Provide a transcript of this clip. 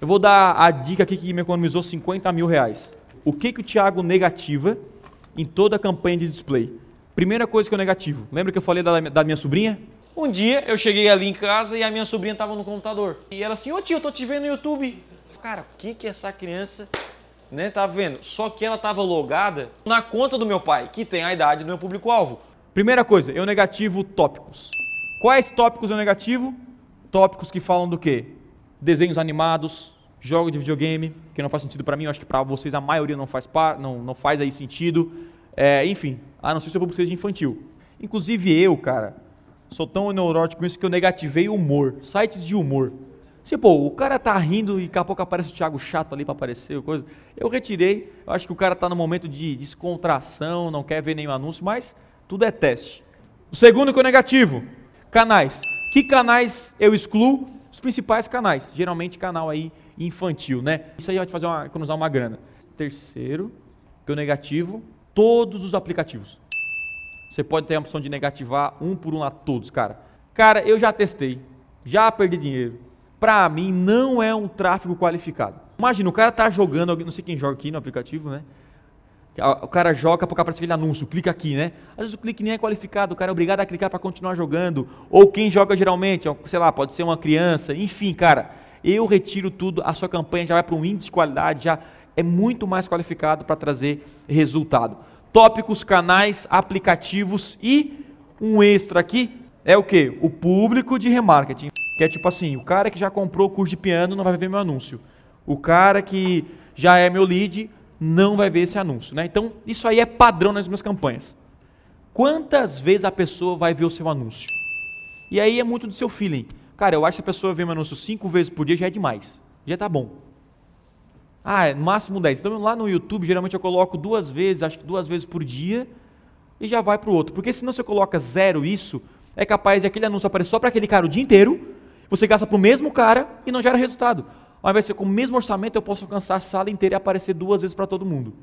Eu vou dar a dica aqui que me economizou 50 mil reais. O que, que o Thiago negativa em toda a campanha de display? Primeira coisa que eu negativo. Lembra que eu falei da, da minha sobrinha? Um dia eu cheguei ali em casa e a minha sobrinha estava no computador. E ela assim, ô tio, eu tô te vendo no YouTube. Cara, o que que essa criança, né, tá vendo? Só que ela estava logada na conta do meu pai, que tem a idade do meu público-alvo. Primeira coisa, eu negativo tópicos. Quais tópicos eu negativo? Tópicos que falam do quê? Desenhos animados, jogos de videogame, que não faz sentido para mim, eu acho que para vocês a maioria não faz, par, não, não faz aí sentido. É, enfim, a não ser se eu seja infantil. Inclusive eu, cara, sou tão neurótico com isso que eu negativei humor, sites de humor. Se, pô, o cara tá rindo e daqui a pouco aparece o Thiago chato ali para aparecer, coisa. Eu retirei, eu acho que o cara tá no momento de descontração, não quer ver nenhum anúncio, mas tudo é teste. O segundo que é o negativo, canais. Que canais eu excluo? Os principais canais, geralmente canal aí infantil, né? Isso aí vai te fazer uma, economizar uma grana. Terceiro, que é o negativo, todos os aplicativos. Você pode ter a opção de negativar um por um a todos, cara. Cara, eu já testei, já perdi dinheiro. Para mim não é um tráfego qualificado. Imagina, o cara tá jogando, não sei quem joga aqui no aplicativo, né? O cara joga, porque aparece aquele anúncio, clica aqui, né? Às vezes o clique nem é qualificado, o cara é obrigado a clicar para continuar jogando. Ou quem joga geralmente, sei lá, pode ser uma criança, enfim, cara. Eu retiro tudo, a sua campanha já vai para um índice de qualidade, já é muito mais qualificado para trazer resultado tópicos, canais, aplicativos e um extra aqui é o que? O público de remarketing. Que é tipo assim, o cara que já comprou o curso de piano não vai ver meu anúncio. O cara que já é meu lead não vai ver esse anúncio. Né? Então, isso aí é padrão nas minhas campanhas. Quantas vezes a pessoa vai ver o seu anúncio? E aí é muito do seu feeling. Cara, eu acho que a pessoa vê meu anúncio cinco vezes por dia já é demais. Já tá bom. Ah, é máximo 10. Então lá no YouTube, geralmente eu coloco duas vezes, acho que duas vezes por dia, e já vai para o outro. Porque se não você coloca zero isso, é capaz de aquele anúncio aparecer só para aquele cara o dia inteiro, você gasta para o mesmo cara e não gera resultado. Ao invés de ser com o mesmo orçamento, eu posso alcançar a sala inteira e aparecer duas vezes para todo mundo.